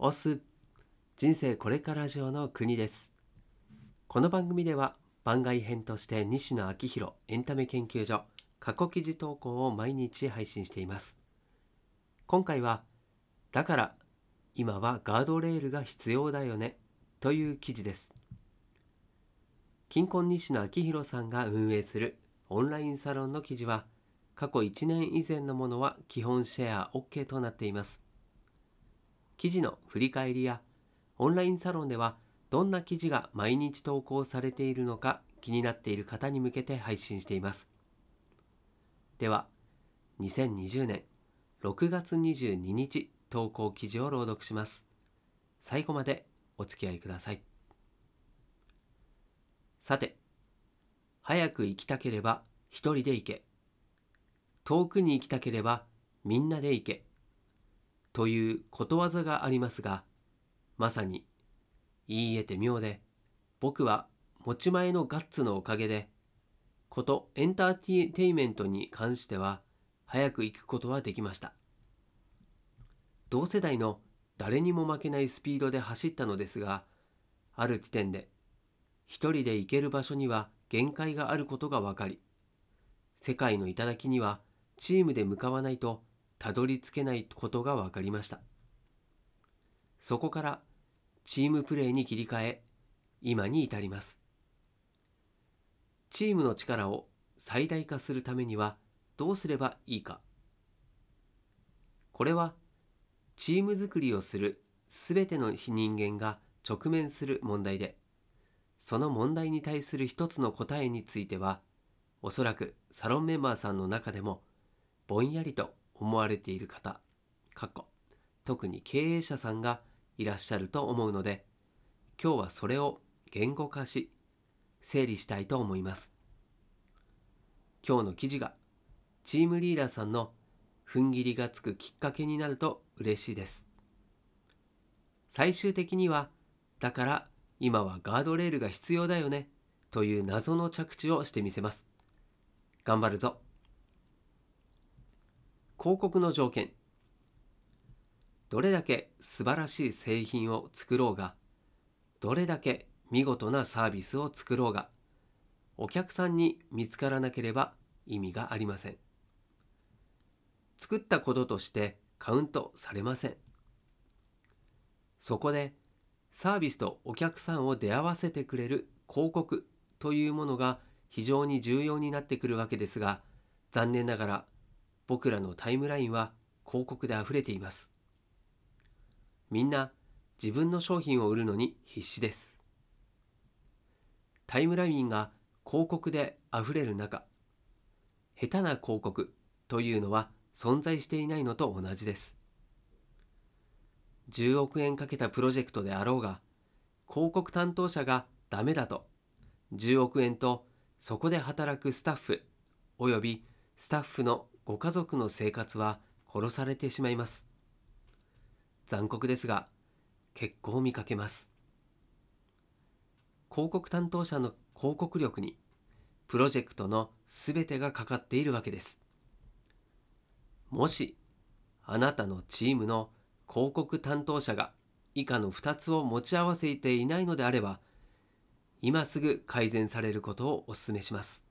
オス人生これから上の国です。この番組では番外編として西野昭弘エンタメ研究所過去記事投稿を毎日配信しています。今回はだから今はガードレールが必要だよねという記事です。金婚西野昭弘さんが運営するオンラインサロンの記事は過去1年以前のものは基本シェア OK となっています。記事の振り返りやオンラインサロンではどんな記事が毎日投稿されているのか気になっている方に向けて配信しています。では2020年6月22日投稿記事を朗読します。最後までお付き合いください。さて早く行きたければ一人で行け。遠くに行きたければみんなで行け。ということわざがありますがまさに言い得て妙で僕は持ち前のガッツのおかげでことエンターテイメントに関しては早く行くことはできました。同世代の誰にも負けないスピードで走ったのですがある地点で一人で行ける場所には限界があることが分かり世界の頂にはチームで向かわないとたどり着けないことが分かりました。そこからチームプレーに切り替え今に至ります。チームの力を最大化するためにはどうすればいいか。これはチーム作りをするすべての人間が直面する問題でその問題に対する一つの答えについてはおそらくサロンメンバーさんの中でもぼんやりと思われている方過去特に経営者さんがいらっしゃると思うので今日はそれを言語化し整理したいと思います。今日の記事がチームリーダーさんの踏ん切りがつくきっかけになると嬉しいです。最終的にはだから今はガードレールが必要だよねという謎の着地をしてみせます。頑張るぞ。広告の条件。どれだけ素晴らしい製品を作ろうがどれだけ見事なサービスを作ろうがお客さんに見つからなければ意味がありません。作ったこととしてカウントされません。そこでサービスとお客さんを出会わせてくれる広告というものが非常に重要になってくるわけですが残念ながら僕らのタイムラインは広告で溢れています。みんな自分の商品を売るのに必死です。タイムラインが広告で溢れる中、下手な広告というのは存在していないのと同じです。10億円かけたプロジェクトであろうが、広告担当者がダメだと、10億円とそこで働くスタッフおよびスタッフのご家族の生活は殺されてしまいます。残酷ですが、結構見かけます。広告担当者の広告力に、プロジェクトのすべてがかかっているわけです。もし、あなたのチームの広告担当者が以下の2つを持ち合わせていないのであれば、今すぐ改善されることをお勧めします。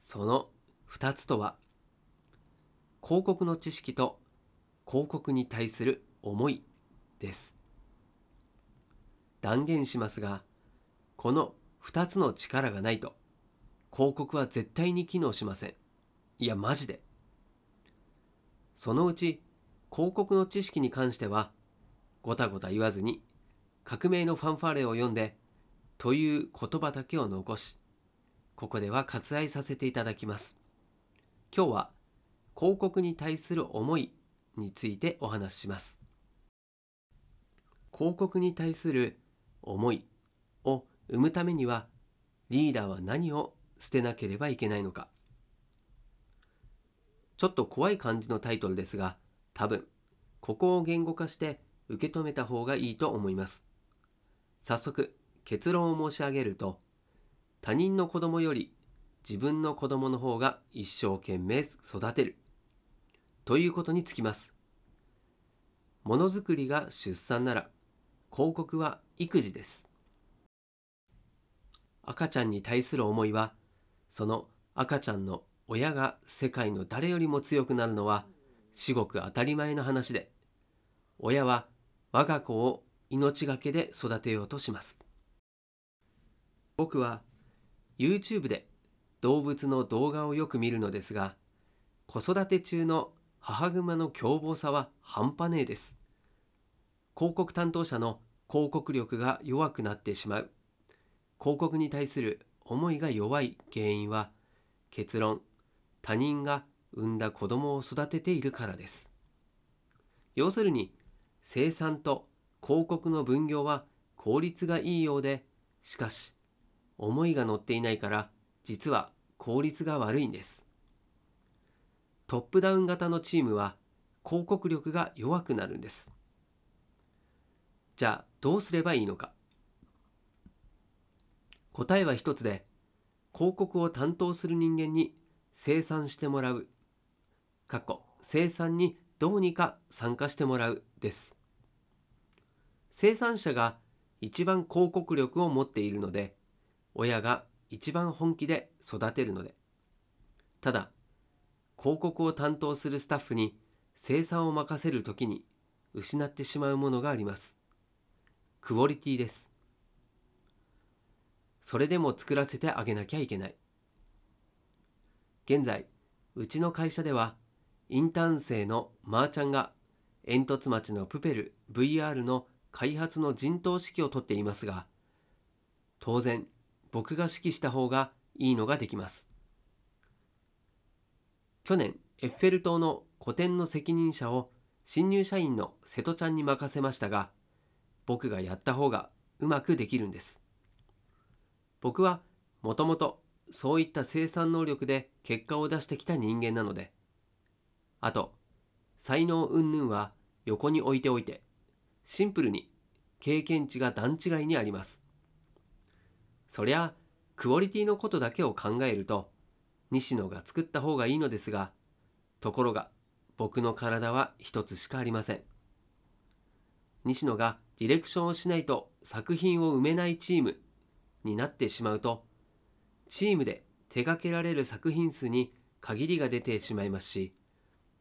その2つとは、広告の知識と広告に対する思いです。断言しますがこの2つの力がないと広告は絶対に機能しません。いやマジで。そのうち広告の知識に関してはごたごた言わずに革命のファンファーレを読んでという言葉だけを残しここでは割愛させていただきます。今日は広告に対する思いについてお話しします。広告に対する思いを生むためにはリーダーは何を捨てなければいけないのか。ちょっと怖い感じのタイトルですが、多分、ここを言語化して受け止めた方がいいと思います。早速、結論を申し上げると、他人の子供より自分の子供の方が一生懸命育てる。ということにつきます。ものづくりが出産なら広告は育児です赤ちゃんに対する思いはその赤ちゃんの親が世界の誰よりも強くなるのは至極当たり前の話で親は我が子を命がけで育てようとします僕は YouTube で動物の動画をよく見るのですが子育て中の母熊の凶暴さは半端ねえです。広告担当者の広告力が弱くなってしまう。広告に対する思いが弱い原因は結論他人が産んだ子供を育てているからです。要するに生産と広告の分業は効率がいいようでしかし思いが乗っていないから実は効率が悪いんです。トップダウン型のチームは広告力が弱くなるんです。じゃあどうすればいいのか？答えは一つで広告を担当する人間に生産してもらう。かっこ生産にどうにか参加してもらうです。生産者が一番広告力を持っているので親が一番本気で育てるので。ただ広告を担当するスタッフに生産を任せるときに失ってしまうものがあります。クオリティです。それでも作らせてあげなきゃいけない。現在うちの会社ではインターン生のまーちゃんが煙突町のプペル VR の開発の陣頭指揮を執っていますが当然僕が指揮した方がいいのができます。去年エッフェル塔の個展の責任者を新入社員の瀬戸ちゃんに任せましたが僕がやった方がうまくできるんです。僕はもともとそういった生産能力で結果を出してきた人間なのであと才能云々は横に置いておいてシンプルに経験値が段違いにあります。そりゃクオリティのことだけを考えると西野が作った方がいいのですがところが僕の体は一つしかありません。西野がディレクションをしないと作品を生めないチームになってしまうとチームで手掛けられる作品数に限りが出てしまいますし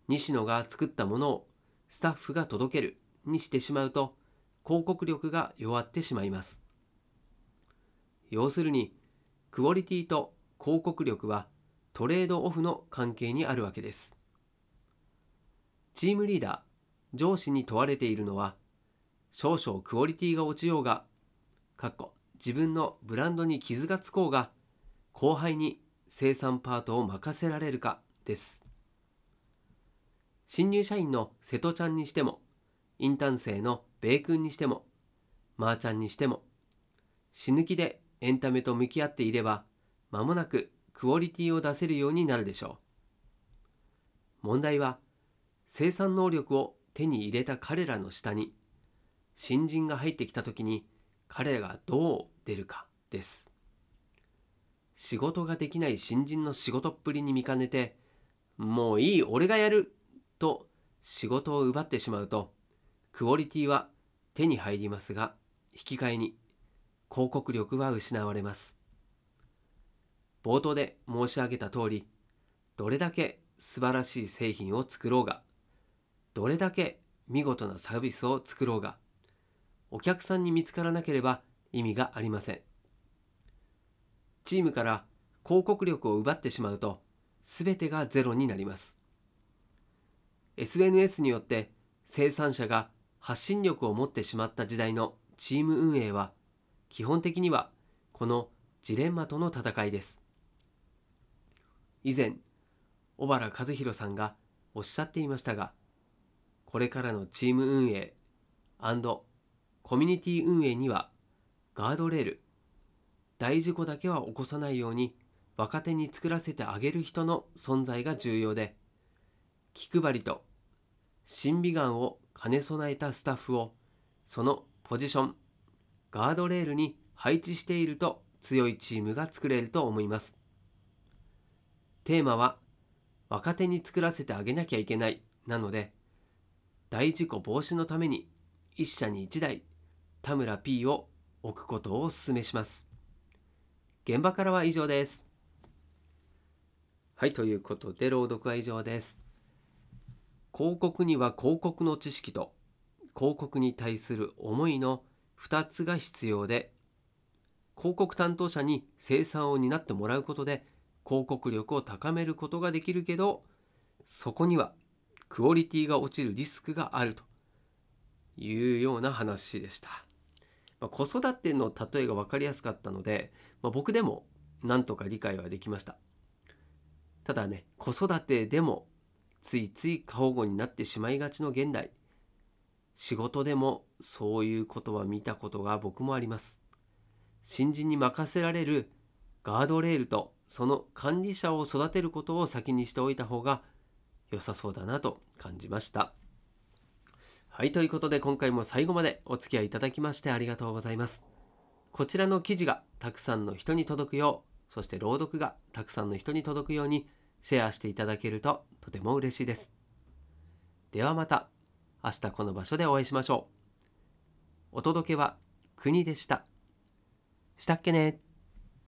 西野が作ったものをスタッフが届けるにしてしまうと広告力が弱ってしまいます。要するにクオリティと広告力はトレードオフの関係にあるわけです。チームリーダー上司に問われているのは少々クオリティが落ちようがかっこ自分のブランドに傷がつこうが後輩に生産パートを任せられるかです。新入社員の瀬戸ちゃんにしてもインターン生の米君にしてもまー、あ、ちゃんにしても死ぬ気でエンタメと向き合っていれば間もなくクオリティを出せるようになるでしょう。問題は生産能力を手に入れた彼らの下に新人が入ってきた時に彼らがどう出るかです。仕事ができない新人の仕事っぷりに見かねてもういい俺がやると仕事を奪ってしまうとクオリティは手に入りますが引き換えに広告力は失われます。冒頭で申し上げた通りどれだけ素晴らしい製品を作ろうがどれだけ見事なサービスを作ろうがお客さんに見つからなければ意味がありません。チームから広告力を奪ってしまうと全てがゼロになります。SNS によって生産者が発信力を持ってしまった時代のチーム運営は基本的にはこのジレンマとの戦いです。以前小原和弘さんがおっしゃっていましたがこれからのチーム運営コミュニティ運営にはガードレール大事故だけは起こさないように若手に作らせてあげる人の存在が重要で気配りと審美眼を兼ね備えたスタッフをそのポジションガードレールに配置していると強いチームが作れると思います。テーマは若手に作らせてあげなきゃいけないなので大事故防止のために1社に1台田村 P を置くことをお勧めします。現場からは以上です。はいということで朗読は以上です。広告には広告の知識と広告に対する思いの2つが必要で広告担当者に生産を担ってもらうことで広告力を高めることができるけどそこにはクオリティが落ちるリスクがあるというような話でした。まあ、子育ての例えが分かりやすかったので、まあ、僕でもなんとか理解はできました。ただね子育てでもついつい過保護になってしまいがちの現代仕事でもそういうことは見たことが僕もあります。新人に任せられるガードレールとその管理者を育てることを先にしておいた方が良さそうだなと感じました。はい、ということで今回も最後までお付き合いいただきましてありがとうございます。こちらの記事がたくさんの人に届くよう、そして朗読がたくさんの人に届くようにシェアしていただけるととても嬉しいです。ではまた明日この場所でお会いしましょう。お届けは国でした。したっけね